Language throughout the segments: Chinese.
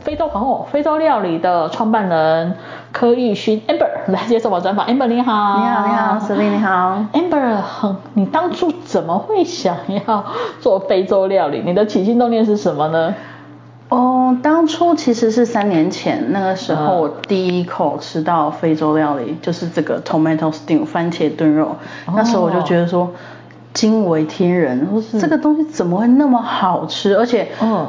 非洲皇后、非洲料理的创办人柯玉勋 Amber 来接受我专访。Amber 你好，你好，你好，Celine 你好。Amber，你当初怎么会想要做非洲料理？你的起心动念是什么呢？哦，当初其实是三年前，那个时候我第一口吃到非洲料理，就是这个 tomato stew 番茄炖肉。哦、那时候我就觉得说惊为天人，说这个东西怎么会那么好吃？而且，嗯，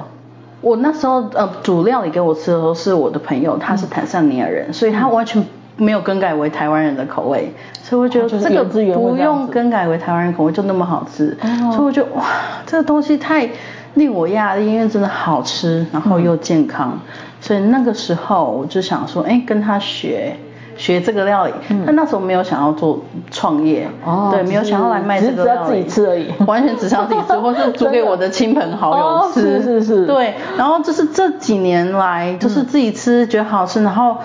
我那时候呃煮料理给我吃的时候是我的朋友，他是坦桑尼亚人，嗯、所以他完全没有更改为台湾人的口味，所以我觉得这个不用更改为台湾人口味就那么好吃，哦、所以我觉得哇，这个东西太。令我讶异，因为真的好吃，然后又健康，嗯、所以那个时候我就想说，哎，跟他学学这个料理。嗯、但那时候没有想要做创业，哦、对，没有想要来卖这个料理，只要自己吃而已，完全只想自己吃，或是煮给我的亲朋好友吃。哦、是是是。对，然后就是这几年来，就是自己吃觉得好吃，然后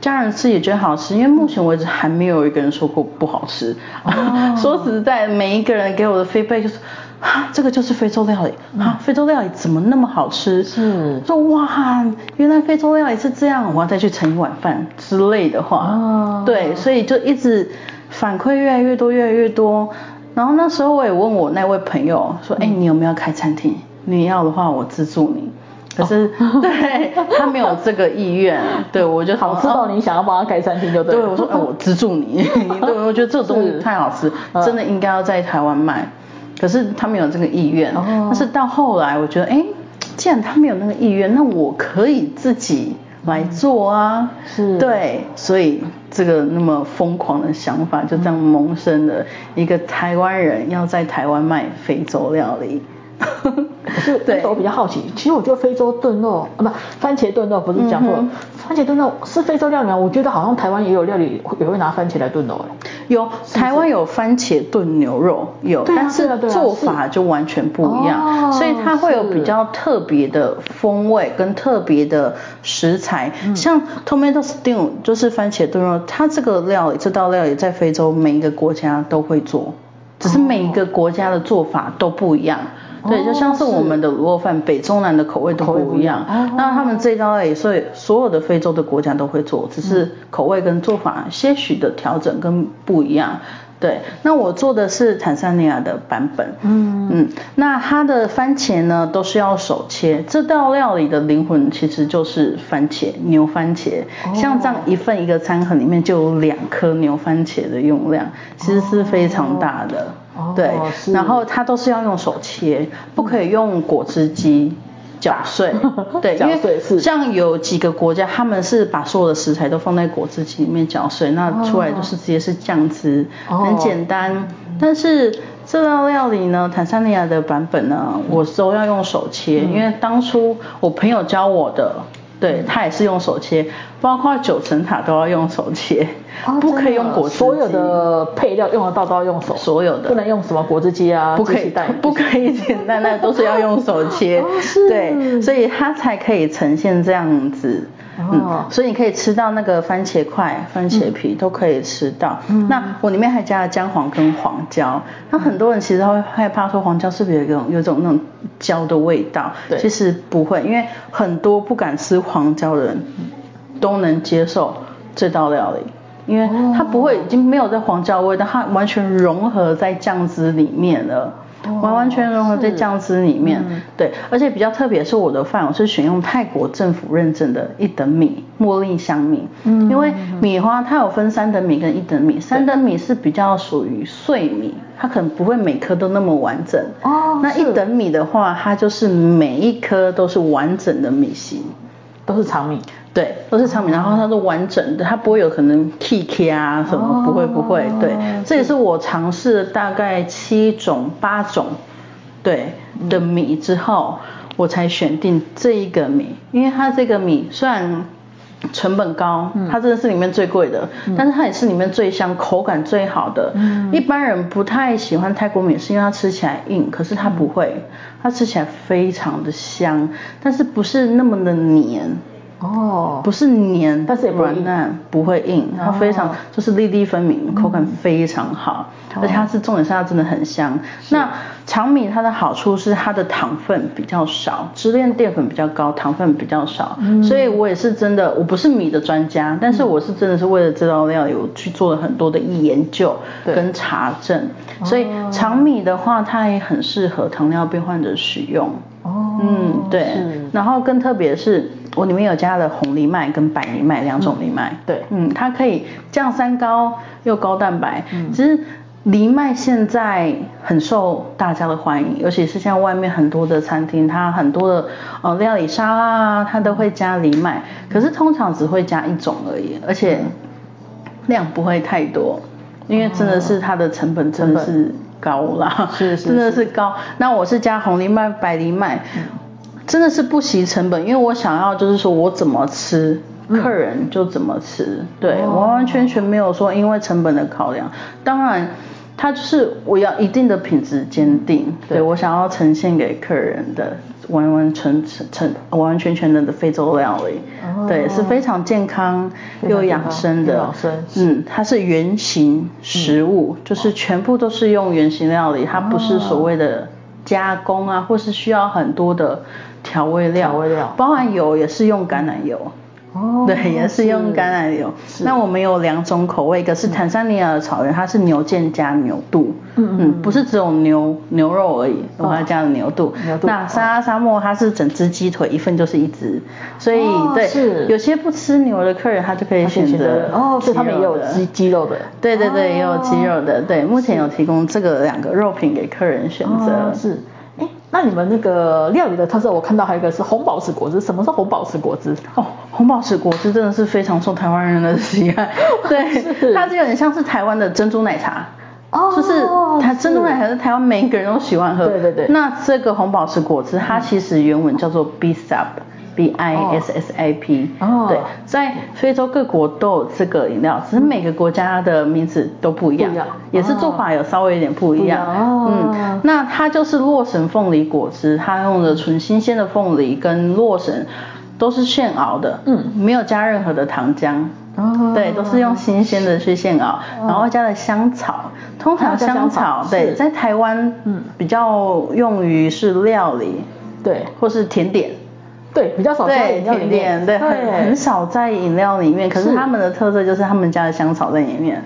家人吃也觉得好吃，因为目前为止还没有一个人说过不好吃。哦、说实在，每一个人给我的 feedback 就是。啊，这个就是非洲料理啊！非洲料理怎么那么好吃？是说哇，原来非洲料理是这样，我要再去盛一碗饭之类的话。哦，对，所以就一直反馈越来越多，越来越多。然后那时候我也问我那位朋友说，哎，你有没有开餐厅？你要的话，我资助你。可是，对他没有这个意愿。对，我就好知道你想要帮他开餐厅，就对。对，我说，哎，我资助你。对，我觉得这个东西太好吃，真的应该要在台湾卖。可是他没有这个意愿，哦、但是到后来我觉得，哎，既然他没有那个意愿，那我可以自己来做啊，嗯、是，对，所以这个那么疯狂的想法就这样萌生了，一个台湾人要在台湾卖非洲料理。可是，对，我比较好奇，其实我觉得非洲炖肉啊，不，番茄炖肉不是讲错了。嗯番茄炖肉是非洲料理啊？我觉得好像台湾也有料理也会拿番茄来炖肉哎。有，台湾有番茄炖牛肉，有，但是做法就完全不一样，所以它会有比较特别的风味跟特别的食材。像 tomato stew 就是番茄炖肉，它这个料理这道料理在非洲每一个国家都会做，只是每一个国家的做法都不一样。对，就像是我们的卤肉饭，北中南的口味都不一样。那他们这一道也所以所有的非洲的国家都会做，只是口味跟做法些许的调整跟不一样。对，那我做的是坦桑尼亚的版本。嗯嗯，那它的番茄呢都是要手切。这道料理的灵魂其实就是番茄，牛番茄。像这样一份一个餐盒里面就有两颗牛番茄的用量，其实是非常大的。对，然后它都是要用手切，不可以用果汁机搅碎。对，因为像有几个国家，他们是把所有的食材都放在果汁机里面搅碎，那出来就是直接是酱汁，很简单。但是这道料理呢，坦桑尼亚的版本呢，我都要用手切，因为当初我朋友教我的。对，他也是用手切，包括九层塔都要用手切，哦、不可以用果汁机。所有的配料用得到都要用手，所有的不能用什么果汁机啊，不可以带，不可以简单的都是要用手切。哦、对，所以它才可以呈现这样子。嗯，所以你可以吃到那个番茄块、番茄皮都可以吃到。嗯，那我里面还加了姜黄跟黄椒。那很多人其实会害怕说黄椒是不是有一种有一种那种椒的味道？对，其实不会，因为很多不敢吃黄椒的人都能接受这道料理，因为它不会已经没有这黄椒味道，它完全融合在酱汁里面了。完完全融合在酱汁里面，嗯、对，而且比较特别是我的饭，我是选用泰国政府认证的一等米茉莉香米，嗯，因为米花它有分三等米跟一等米，三等米是比较属于碎米，它可能不会每颗都那么完整，哦，那一等米的话，它就是每一颗都是完整的米型，都是长米。对，都是长米，然后它是完整的，它不会有可能 K K 啊什么，不会不会。对，这也是我尝试了大概七种八种，对的米之后，我才选定这一个米，因为它这个米虽然成本高，它真的是里面最贵的，嗯、但是它也是里面最香、口感最好的。嗯，一般人不太喜欢泰国米，是因为它吃起来硬，可是它不会，它吃起来非常的香，但是不是那么的黏。哦，不是黏，但是也不软烂，不会硬，它非常、哦、就是粒粒分明，口感非常好，嗯、而且它是重点是它真的很香。那长米它的好处是它的糖分比较少，支链淀粉比较高，糖分比较少，嗯、所以我也是真的，我不是米的专家，但是我是真的是为了这道料理，我去做了很多的研究跟查证，所以长米的话，它也很适合糖尿病患者使用。哦，嗯，对，然后更特别是。我里面有加了红藜麦跟白藜麦两种藜麦，嗯，对，嗯，它可以降三高又高蛋白。嗯，其实藜麦现在很受大家的欢迎，尤其是像外面很多的餐厅，它很多的呃料理沙拉啊，它都会加藜麦，可是通常只会加一种而已，而且量不会太多，因为真的是它的成本真的是高啦，是是，真的是高。那我是加红藜麦、白藜麦。嗯真的是不惜成本，因为我想要就是说我怎么吃，客人就怎么吃，嗯、对，完完全全没有说因为成本的考量。当然，它就是我要一定的品质坚定，对，对我想要呈现给客人的完完全全完完全全的非洲料理，哦、对，是非常健康又养生的，养生，嗯，它是原型食物，嗯、就是全部都是用原型料理，它不是所谓的加工啊，或是需要很多的。调味料，调味料，包含油也是用橄榄油，哦，对，也是用橄榄油。那我们有两种口味，一个是坦桑尼亚的草原，它是牛腱加牛肚，嗯嗯，不是只有牛牛肉而已，我们还加了牛肚。牛肚。那沙拉沙漠它是整只鸡腿，一份就是一只，所以对，有些不吃牛的客人，他就可以选择哦，所以他们也有鸡鸡肉的，对对对，也有鸡肉的，对，目前有提供这个两个肉品给客人选择，是。那你们那个料理的特色，我看到还有一个是红宝石果汁。什么是红宝石果汁？哦，红宝石果汁真的是非常受台湾人的喜爱。对，它就有点像是台湾的珍珠奶茶。哦。就是它珍珠奶茶是台湾每一个人都喜欢喝。对对对。那这个红宝石果汁，它其实原文叫做 Bissap。B I S S A P，哦，对，在非洲各国都有这个饮料，只是每个国家的名字都不一样，也是做法有稍微有点不一样。嗯，那它就是洛神凤梨果汁，它用的纯新鲜的凤梨跟洛神都是现熬的，嗯，没有加任何的糖浆，哦，对，都是用新鲜的去现熬，然后加了香草，通常香草，对，在台湾，嗯，比较用于是料理，对，或是甜点。对，比较少在饮料里面，对，很很少在饮料里面。可是他们的特色就是他们家的香草在里面，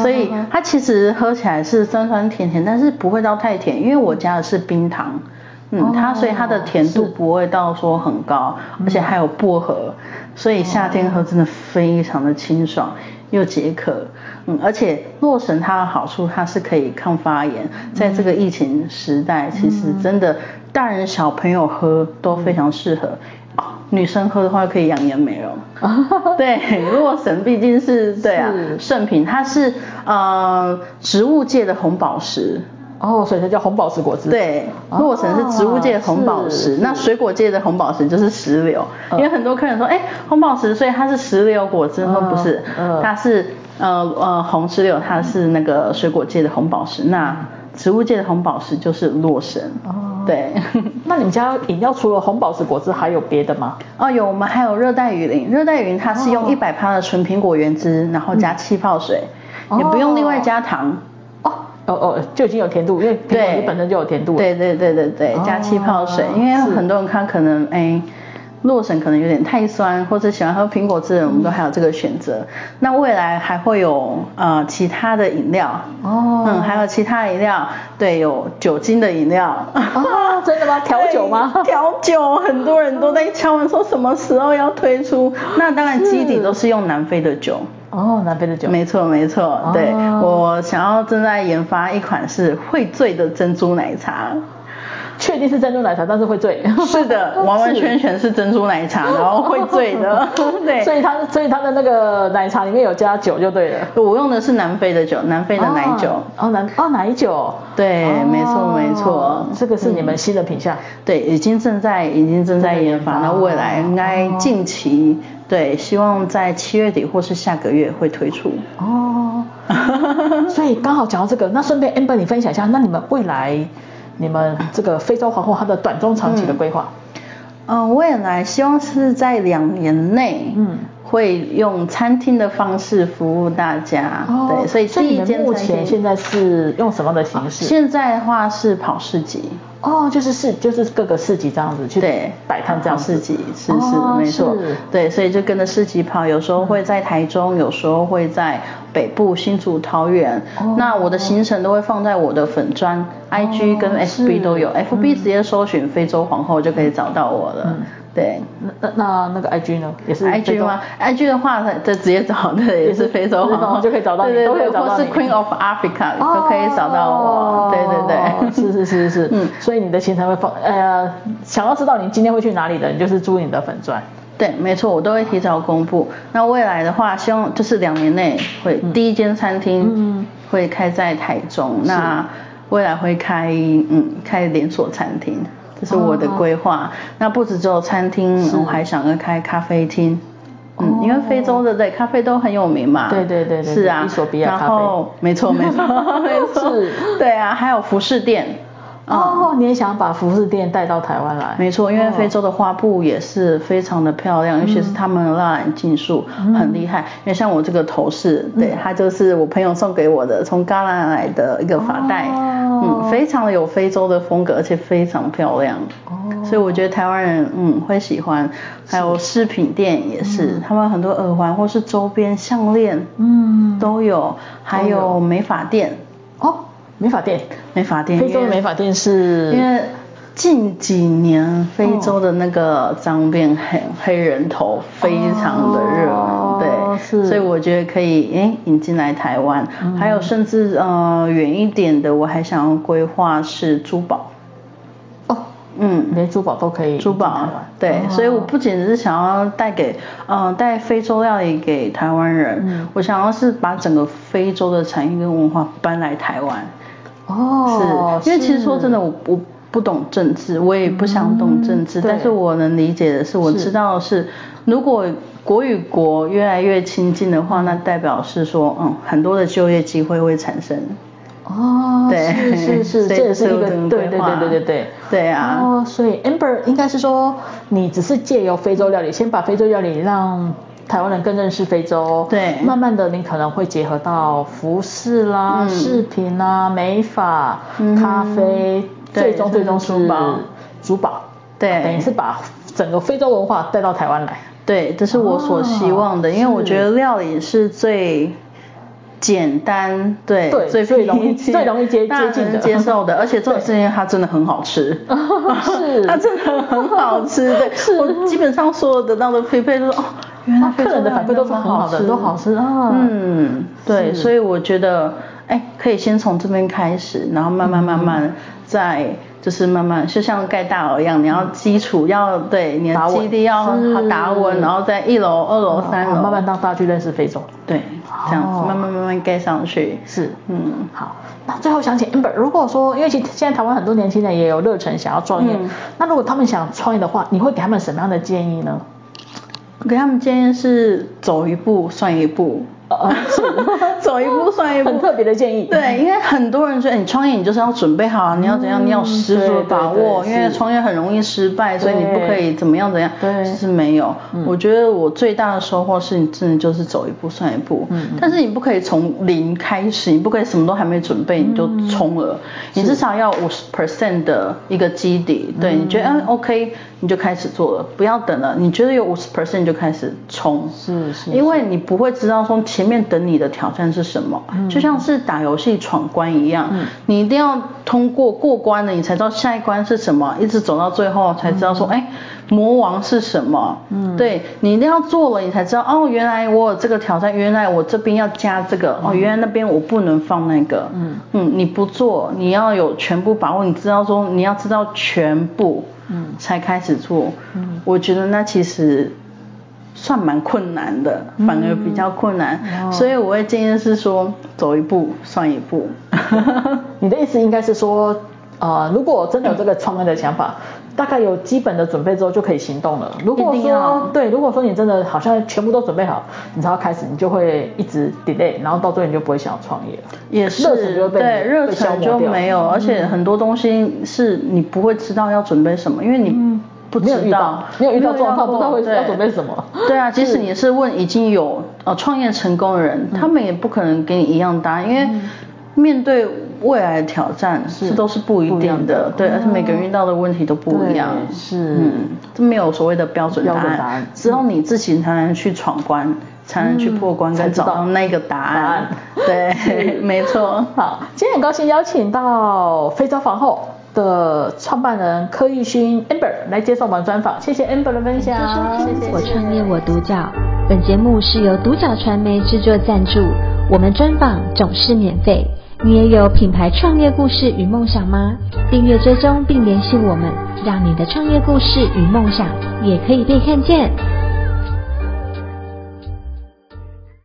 所以它其实喝起来是酸酸甜甜，但是不会到太甜，因为我加的是冰糖，嗯，它所以它的甜度不会到说很高，而且还有薄荷，所以夏天喝真的非常的清爽又解渴，嗯，而且洛神它的好处，它是可以抗发炎，在这个疫情时代，其实真的。大人小朋友喝都非常适合，女生喝的话可以养颜美容。对，洛神毕竟是对啊圣品，它是呃植物界的红宝石。哦，所以它叫红宝石果汁。对，洛神是植物界的红宝石，那水果界的红宝石就是石榴。因为很多客人说，哎，红宝石，所以它是石榴果汁吗？不是，它是呃呃红石榴，它是那个水果界的红宝石。那植物界的红宝石就是洛神。哦。对，那你们家饮料除了红宝石果汁还有别的吗？哦，有，我们还有热带雨林。热带雨林它是用一百帕的纯苹果原汁，然后加气泡水，也不用另外加糖。哦哦哦，就已经有甜度，因为苹果本身就有甜度。对对对对对，加气泡水，因为很多人他可能哎。洛神可能有点太酸，或者喜欢喝苹果汁的人，我们都还有这个选择。嗯、那未来还会有呃其他的饮料哦，嗯，还有其他饮料，对，有酒精的饮料。哦，真的吗？调酒吗？调酒，很多人都在敲门说什么时候要推出。那当然基底都是用南非的酒。哦，南非的酒。没错没错，哦、对，我想要正在研发一款是会醉的珍珠奶茶。确确定是珍珠奶茶，但是会醉。是的，完完全全是珍珠奶茶，然后会醉的。对，所以它所以它的那个奶茶里面有加酒就对了。我用的是南非的酒，南非的奶酒。哦，南哦奶酒。对，没错没错，这个是你们新的品项。对，已经正在已经正在研发，那未来应该近期。对，希望在七月底或是下个月会推出。哦，所以刚好讲到这个，那顺便 Amber 你分享一下，那你们未来你们这个非洲皇后她的短中长期的规划？嗯，呃、未来希望是在两年内，嗯，会用餐厅的方式服务大家。哦，对，所以第一间目前现在是用什么的形式？现在的话是跑市集。哦，就是市，就是各个市集这样子去摆摊这样子。市集是是没错，对，所以就跟着市集跑，有时候会在台中，有时候会在北部新竹桃园。那我的行程都会放在我的粉专，IG 跟 FB 都有，FB 直接搜寻非洲皇后就可以找到我了。对，那那那个 IG 呢？也是 IG 吗？IG 的话，就直接找的也是非洲皇后就可以找到你，都可以找到是 Queen of Africa 都可以找到我。对对对，是是是是，嗯，所以你的行程会放，呃，想要知道你今天会去哪里的，你就是注意你的粉钻。对，没错，我都会提早公布。那未来的话，希望就是两年内会第一间餐厅会开在台中，那未来会开嗯开连锁餐厅。这是我的规划。哦、那不止只有餐厅，我还想要开咖啡厅。哦、嗯，因为非洲的对咖啡都很有名嘛。对对对对。是啊。伊索比亚咖啡。然后，没错没错没错。是。对啊，还有服饰店。哦，你也想把服饰店带到台湾来？没错，因为非洲的花布也是非常的漂亮，尤其是他们的蜡染技术很厉害。因为像我这个头饰，对，它就是我朋友送给我的，从戛纳来的一个发带，嗯，非常的有非洲的风格，而且非常漂亮。哦，所以我觉得台湾人嗯会喜欢。还有饰品店也是，他们很多耳环或是周边项链，嗯，都有。还有美发店。哦。美发店，美发店，非洲的美发店是，因为近几年非洲的那个脏辫黑黑人头非常的热门，哦、对，是，所以我觉得可以诶引进来台湾，嗯、还有甚至呃远一点的，我还想要规划是珠宝，哦，嗯，连珠宝都可以，珠宝，对，哦、所以我不仅是想要带给呃带非洲料理给台湾人，嗯、我想要是把整个非洲的产业跟文化搬来台湾。哦，是因为其实说真的，我我不懂政治，我也不想懂政治，但是我能理解的是，我知道的是，如果国与国越来越亲近的话，那代表是说，嗯，很多的就业机会会产生。哦，对，是是是，这也是一个，对对对对对对，对啊。哦，所以 Amber 应该是说，你只是借由非洲料理，先把非洲料理让。台湾人更认识非洲，对，慢慢的你可能会结合到服饰啦、饰品啦、美发、咖啡，最终最终是珠宝，珠宝，对，等于是把整个非洲文化带到台湾来。对，这是我所希望的，因为我觉得料理是最简单，对，最最容易 最容易接接近的。接受的，而且这种事情它真的很好吃，是，它真的很好吃，对，我基本上所有得到的配配都是哦。原来客人的反馈都是很好的，都好吃啊。嗯，对，所以我觉得，哎，可以先从这边开始，然后慢慢慢慢再就是慢慢，就像盖大楼一样，你要基础要对，你的基地要打稳，然后在一楼、二楼、三楼，慢慢让大家去认识非洲。对，这样子慢慢慢慢盖上去。是，嗯，好。那最后想请 Amber，如果说因为其实现在台湾很多年轻人也有热忱想要创业，那如果他们想创业的话，你会给他们什么样的建议呢？给他们建议是走一步算一步。啊，是，走一步算一步，很特别的建议。对，因为很多人说，你创业你就是要准备好，你要怎样，你要十足的把握，因为创业很容易失败，所以你不可以怎么样怎样。对，其实没有。我觉得我最大的收获是你真的就是走一步算一步。嗯。但是你不可以从零开始，你不可以什么都还没准备你就冲了，你至少要五十 percent 的一个基底。对，你觉得嗯 OK，你就开始做了，不要等了。你觉得有五十 percent 就开始冲。是是。因为你不会知道说。前面等你的挑战是是什么，嗯、就像是打游戏闯关一样，嗯、你一定要通过过关了，你才知道下一关是什么，一直走到最后才知道说，哎、嗯，魔王是什么？嗯，对，你一定要做了，你才知道哦，原来我有这个挑战，原来我这边要加这个，哦，原来那边我不能放那个，嗯。嗯，你不做，你要有全部把握，你知道说你要知道全部，嗯，才开始做，嗯，我觉得那其实。算蛮困难的，反而比较困难，嗯、所以我会建议是说，走一步算一步。你的意思应该是说，呃，如果真的有这个创业的想法，嗯、大概有基本的准备之后就可以行动了。如果说对，如果说你真的好像全部都准备好，你才要开始，你就会一直 delay，然后到最后你就不会想要创业了。也是，热忱就被对，热忱就没有，而且很多东西是你不会知道要准备什么，因为你。嗯不知道，没有遇到，没有遇到状况，不知道会要准备什么。对啊，即使你是问已经有呃创业成功的人，他们也不可能给你一样答案，因为面对未来的挑战，是都是不一定的。对，而且每个人遇到的问题都不一样。是，嗯，这没有所谓的标准答案，只有你自己才能去闯关，才能去破关，跟找到那个答案。对，没错。好，今天很高兴邀请到非洲皇后的创办人柯玉勋 Amber 来接受我们专访，谢谢 Amber 的分享。谢谢。我创业我独角，本节目是由独角传媒制作赞助，我们专访总是免费。你也有品牌创业故事与梦想吗？订阅追踪并联系我们，让你的创业故事与梦想也可以被看见。